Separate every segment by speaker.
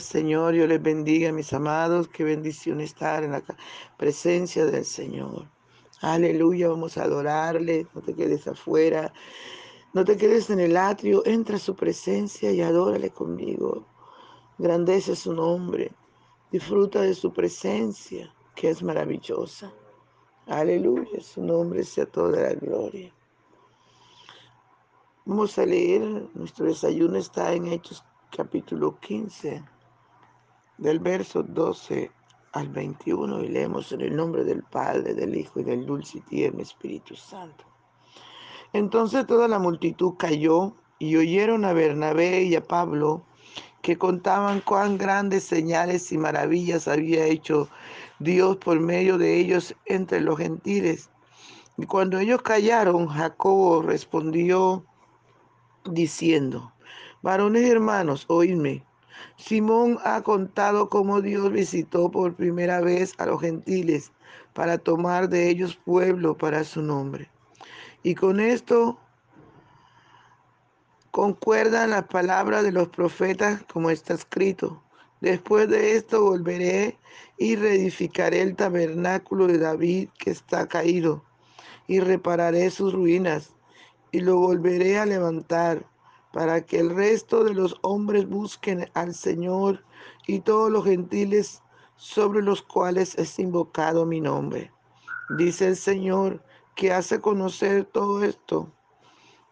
Speaker 1: Señor, yo les bendiga, mis amados, qué bendición estar en la presencia del Señor. Aleluya, vamos a adorarle, no te quedes afuera, no te quedes en el atrio, entra a su presencia y adórale conmigo. Grandece su nombre, disfruta de su presencia, que es maravillosa. Aleluya, su nombre sea toda la gloria. Vamos a leer, nuestro desayuno está en Hechos capítulo 15, del verso 12 al 21, y leemos en el nombre del Padre, del Hijo y del dulce y tierno Espíritu Santo. Entonces toda la multitud cayó y oyeron a Bernabé y a Pablo que contaban cuán grandes señales y maravillas había hecho Dios por medio de ellos entre los gentiles. Y cuando ellos callaron, Jacobo respondió diciendo, varones hermanos, oídme. Simón ha contado cómo Dios visitó por primera vez a los gentiles para tomar de ellos pueblo para su nombre. Y con esto concuerdan las palabras de los profetas como está escrito. Después de esto volveré y reedificaré el tabernáculo de David que está caído y repararé sus ruinas y lo volveré a levantar para que el resto de los hombres busquen al Señor y todos los gentiles sobre los cuales es invocado mi nombre. Dice el Señor que hace conocer todo esto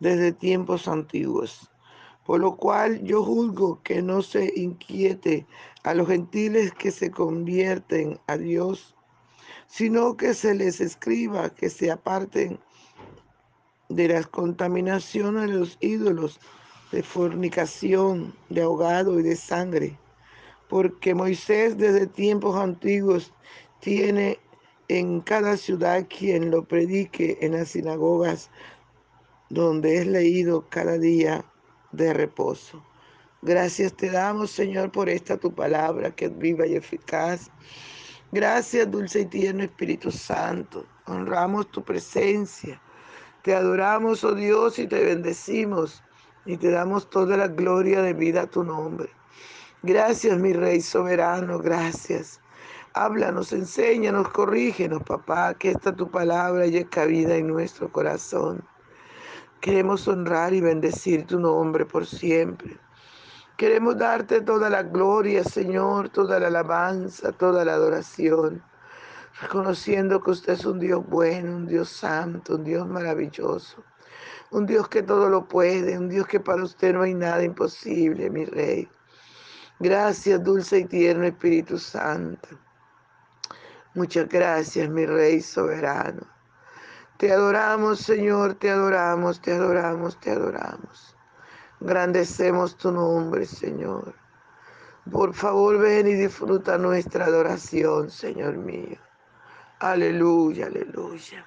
Speaker 1: desde tiempos antiguos. Por lo cual yo juzgo que no se inquiete a los gentiles que se convierten a Dios, sino que se les escriba que se aparten de las contaminaciones de los ídolos, de fornicación, de ahogado y de sangre. Porque Moisés desde tiempos antiguos tiene en cada ciudad quien lo predique en las sinagogas donde es leído cada día de reposo. Gracias te damos, Señor, por esta tu palabra que es viva y eficaz. Gracias, dulce y tierno Espíritu Santo. Honramos tu presencia. Te adoramos, oh Dios, y te bendecimos y te damos toda la gloria de vida a tu nombre. Gracias, mi Rey soberano, gracias. Háblanos, enséñanos, corrígenos, papá, que esta tu palabra haya cabida en nuestro corazón. Queremos honrar y bendecir tu nombre por siempre. Queremos darte toda la gloria, Señor, toda la alabanza, toda la adoración reconociendo que usted es un Dios bueno, un Dios santo, un Dios maravilloso, un Dios que todo lo puede, un Dios que para usted no hay nada imposible, mi Rey. Gracias, dulce y tierno Espíritu Santo. Muchas gracias, mi Rey soberano. Te adoramos, Señor, te adoramos, te adoramos, te adoramos. Grandecemos tu nombre, Señor. Por favor, ven y disfruta nuestra adoración, Señor mío. Aleluya, aleluya.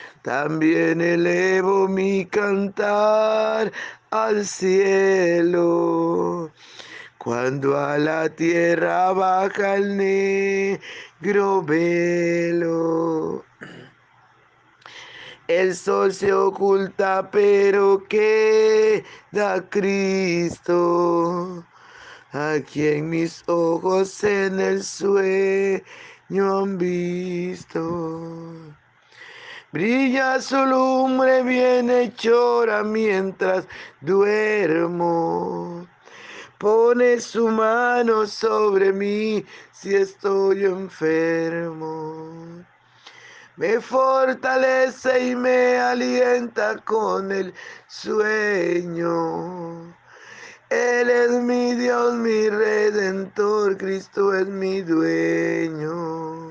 Speaker 1: También elevo mi cantar al cielo. Cuando a la tierra baja el negro velo. El sol se oculta, pero queda Cristo. Aquí en mis ojos en el sueño han visto. Brilla su lumbre bienhechora mientras duermo. Pone su mano sobre mí si estoy enfermo. Me fortalece y me alienta con el sueño. Él es mi Dios, mi redentor, Cristo es mi dueño.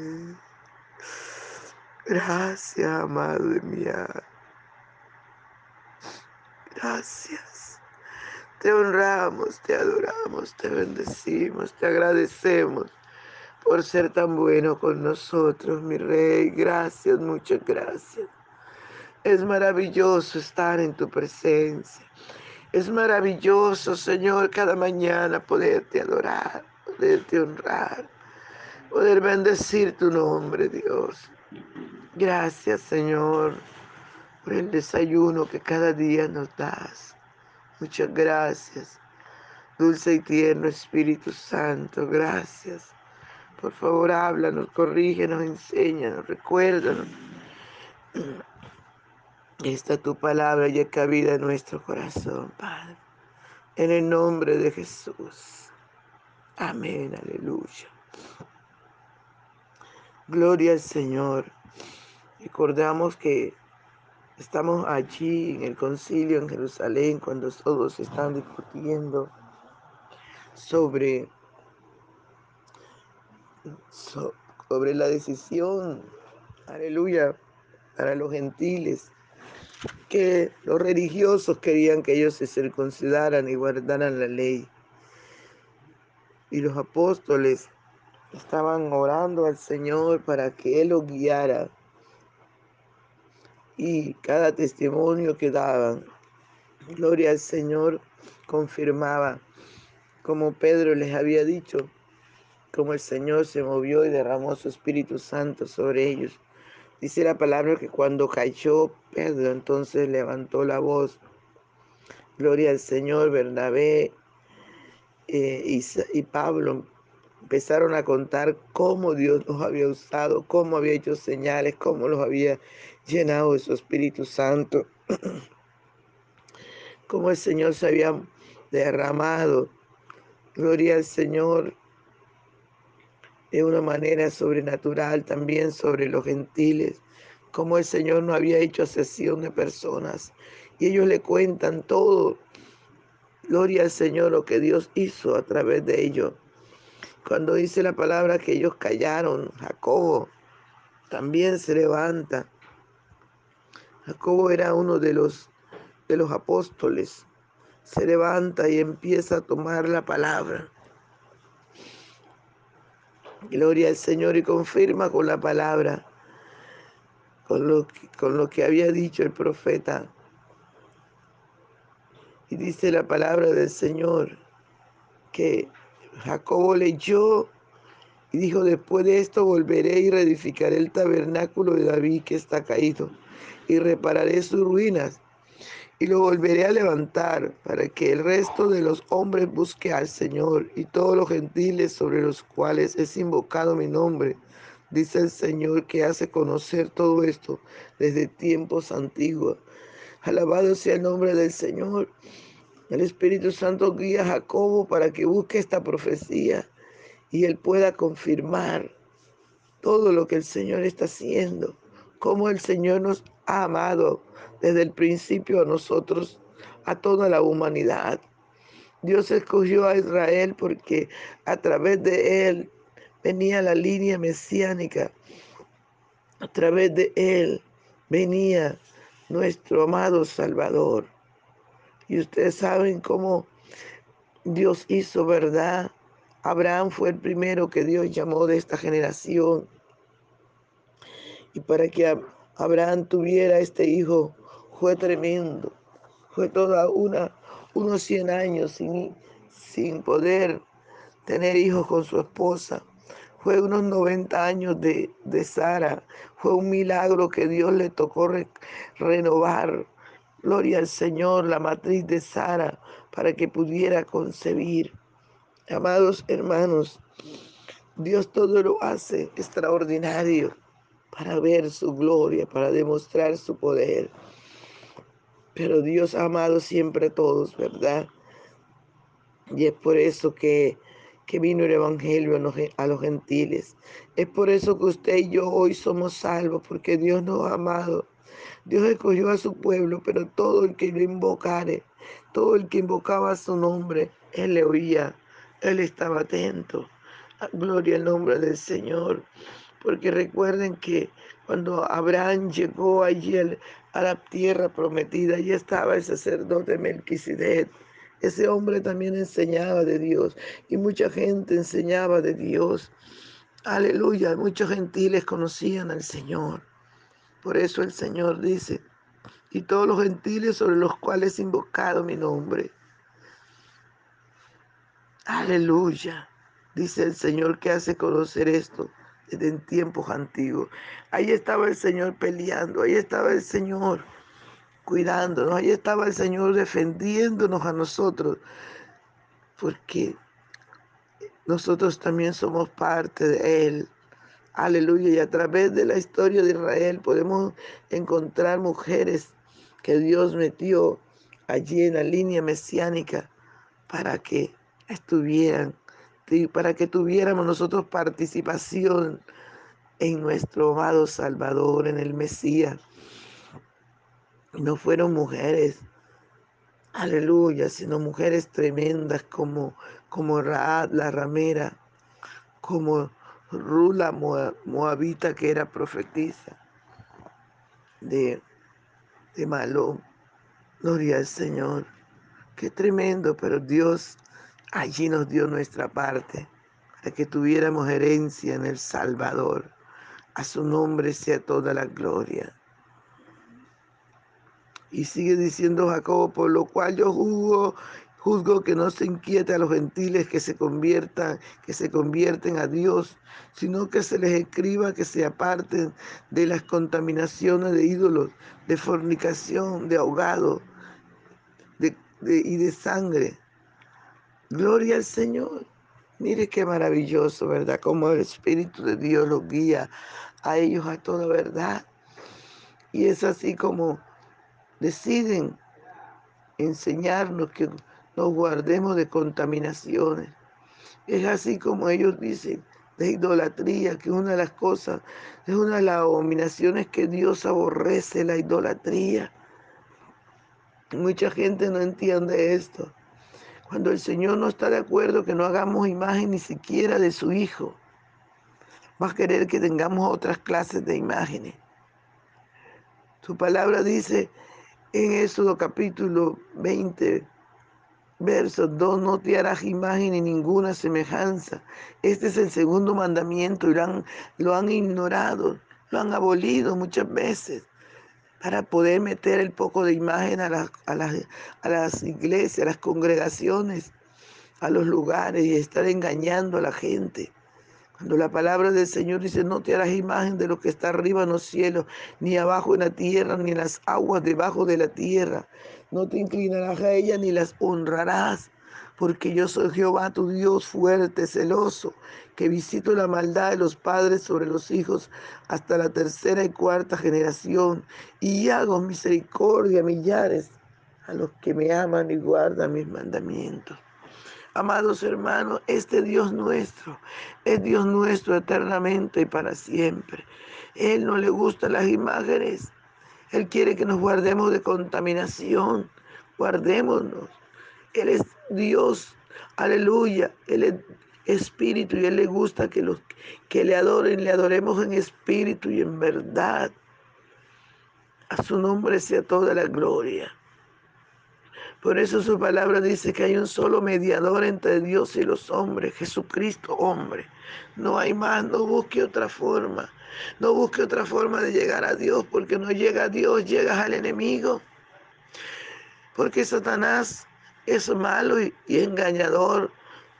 Speaker 1: Gracias, Madre mía. Gracias. Te honramos, te adoramos, te bendecimos, te agradecemos por ser tan bueno con nosotros, mi Rey. Gracias, muchas gracias. Es maravilloso estar en tu presencia. Es maravilloso, Señor, cada mañana poderte adorar, poderte honrar, poder bendecir tu nombre, Dios. Gracias, Señor, por el desayuno que cada día nos das. Muchas gracias. Dulce y tierno Espíritu Santo, gracias. Por favor, háblanos, corrígenos, enséñanos, recuérdanos. Esta tu palabra ya cabida en nuestro corazón, Padre. En el nombre de Jesús. Amén, aleluya. Gloria al Señor. Recordamos que Estamos allí en el concilio en Jerusalén cuando todos están discutiendo sobre, sobre la decisión, aleluya, para los gentiles, que los religiosos querían que ellos se circuncidaran y guardaran la ley. Y los apóstoles estaban orando al Señor para que Él los guiara y cada testimonio que daban, gloria al Señor, confirmaba, como Pedro les había dicho, como el Señor se movió y derramó su Espíritu Santo sobre ellos. Dice la palabra que cuando cayó Pedro, entonces levantó la voz. Gloria al Señor, Bernabé eh, y, y Pablo empezaron a contar cómo Dios los había usado, cómo había hecho señales, cómo los había llenado de su Espíritu Santo, cómo el Señor se había derramado. Gloria al Señor de una manera sobrenatural también sobre los gentiles, como el Señor no había hecho asesión de personas. Y ellos le cuentan todo. Gloria al Señor lo que Dios hizo a través de ellos. Cuando dice la palabra que ellos callaron, Jacobo también se levanta Jacobo era uno de los, de los apóstoles. Se levanta y empieza a tomar la palabra. Gloria al Señor y confirma con la palabra, con lo, con lo que había dicho el profeta. Y dice la palabra del Señor que Jacobo leyó y dijo, después de esto volveré y reedificaré el tabernáculo de David que está caído y repararé sus ruinas y lo volveré a levantar para que el resto de los hombres busque al Señor y todos los gentiles sobre los cuales es invocado mi nombre. Dice el Señor que hace conocer todo esto desde tiempos antiguos. Alabado sea el nombre del Señor. El Espíritu Santo guía a Jacobo para que busque esta profecía y él pueda confirmar todo lo que el Señor está haciendo, cómo el Señor nos ha amado desde el principio a nosotros, a toda la humanidad. Dios escogió a Israel porque a través de él venía la línea mesiánica. A través de él venía nuestro amado Salvador. Y ustedes saben cómo Dios hizo verdad. Abraham fue el primero que Dios llamó de esta generación. Y para que Abraham tuviera este hijo, fue tremendo. Fue toda una, unos 100 años sin, sin poder tener hijos con su esposa. Fue unos 90 años de, de Sara. Fue un milagro que Dios le tocó renovar. Gloria al Señor, la matriz de Sara, para que pudiera concebir. Amados hermanos, Dios todo lo hace extraordinario para ver su gloria, para demostrar su poder. Pero Dios ha amado siempre a todos, ¿verdad? Y es por eso que, que vino el Evangelio a los gentiles. Es por eso que usted y yo hoy somos salvos, porque Dios nos ha amado. Dios escogió a su pueblo, pero todo el que lo invocare, todo el que invocaba su nombre, Él le oía, Él estaba atento. Gloria al nombre del Señor. Porque recuerden que cuando Abraham llegó allí a la tierra prometida, allí estaba el sacerdote Melquisedec. Ese hombre también enseñaba de Dios y mucha gente enseñaba de Dios. Aleluya, muchos gentiles conocían al Señor. Por eso el Señor dice, y todos los gentiles sobre los cuales he invocado mi nombre. Aleluya, dice el Señor que hace conocer esto en tiempos antiguos. Ahí estaba el Señor peleando, ahí estaba el Señor cuidándonos, ahí estaba el Señor defendiéndonos a nosotros, porque nosotros también somos parte de Él. Aleluya. Y a través de la historia de Israel podemos encontrar mujeres que Dios metió allí en la línea mesiánica para que estuvieran, para que tuviéramos nosotros participación en nuestro amado Salvador, en el Mesías. No fueron mujeres, aleluya, sino mujeres tremendas como, como Raad, la ramera, como Rula Moabita, que era profetisa de, de Malón. Gloria al Señor. Qué tremendo, pero Dios allí nos dio nuestra parte para que tuviéramos herencia en el Salvador. A su nombre sea toda la gloria. Y sigue diciendo Jacobo, por lo cual yo juzgo Juzgo que no se inquiete a los gentiles que se conviertan, que se convierten a Dios, sino que se les escriba que se aparten de las contaminaciones de ídolos, de fornicación, de ahogado y de sangre. Gloria al Señor. Mire qué maravilloso, ¿verdad? Como el Espíritu de Dios los guía a ellos a toda verdad. Y es así como deciden enseñarnos que nos guardemos de contaminaciones. Es así como ellos dicen de idolatría, que una de las cosas, es una de las abominaciones que Dios aborrece, la idolatría. Mucha gente no entiende esto. Cuando el Señor no está de acuerdo que no hagamos imagen ni siquiera de su Hijo, va a querer que tengamos otras clases de imágenes. Su palabra dice en Éxodo capítulo 20, Verso 2, no te harás imagen ni ninguna semejanza. Este es el segundo mandamiento y lo han, lo han ignorado, lo han abolido muchas veces. Para poder meter el poco de imagen a las, a las, a las iglesias, a las congregaciones, a los lugares y estar engañando a la gente. Cuando la palabra del Señor dice, no te harás imagen de lo que está arriba en los cielos, ni abajo en la tierra, ni en las aguas debajo de la tierra. No te inclinarás a ella ni las honrarás, porque yo soy Jehová tu Dios fuerte, celoso, que visito la maldad de los padres sobre los hijos hasta la tercera y cuarta generación, y hago misericordia a millares a los que me aman y guardan mis mandamientos. Amados hermanos, este Dios nuestro es Dios nuestro eternamente y para siempre. Él no le gustan las imágenes. Él quiere que nos guardemos de contaminación. Guardémonos. Él es Dios. Aleluya. Él es espíritu y Él le gusta que los que le adoren, le adoremos en espíritu y en verdad. A su nombre sea toda la gloria. Por eso su palabra dice que hay un solo mediador entre Dios y los hombres, Jesucristo hombre. No hay más, no busque otra forma. No busque otra forma de llegar a Dios, porque no llega a Dios, llegas al enemigo. Porque Satanás es malo y, engañador.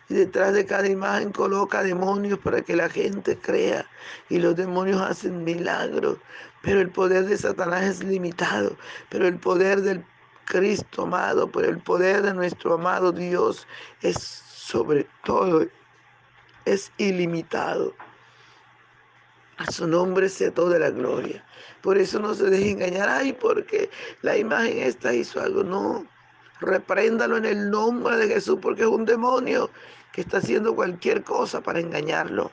Speaker 1: Y detrás de cada imagen coloca demonios para que la gente crea. Y los demonios hacen milagros. Pero el poder de Satanás es limitado. Pero el poder del Cristo amado, por el poder de nuestro amado Dios es sobre todo, es ilimitado. A su nombre sea toda la gloria. Por eso no se deje engañar, ay, porque la imagen esta hizo algo. No, repréndalo en el nombre de Jesús, porque es un demonio que está haciendo cualquier cosa para engañarlo.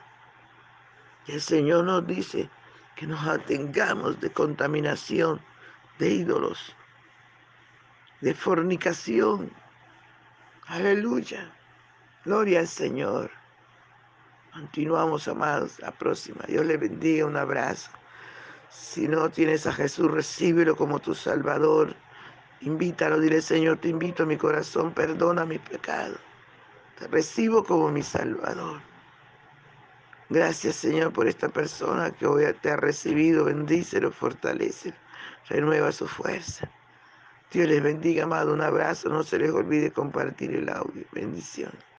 Speaker 1: Y el Señor nos dice que nos atengamos de contaminación de ídolos de fornicación. Aleluya. Gloria al Señor. Continuamos, amados. La próxima. Dios le bendiga. Un abrazo. Si no tienes a Jesús, recíbelo como tu Salvador. Invítalo, dile, Señor, te invito a mi corazón, perdona mi pecado. Te recibo como mi Salvador. Gracias, Señor, por esta persona que hoy te ha recibido. Bendícelo, fortalece, renueva su fuerza. Dios les bendiga, amado. Un abrazo. No se les olvide compartir el audio. Bendiciones.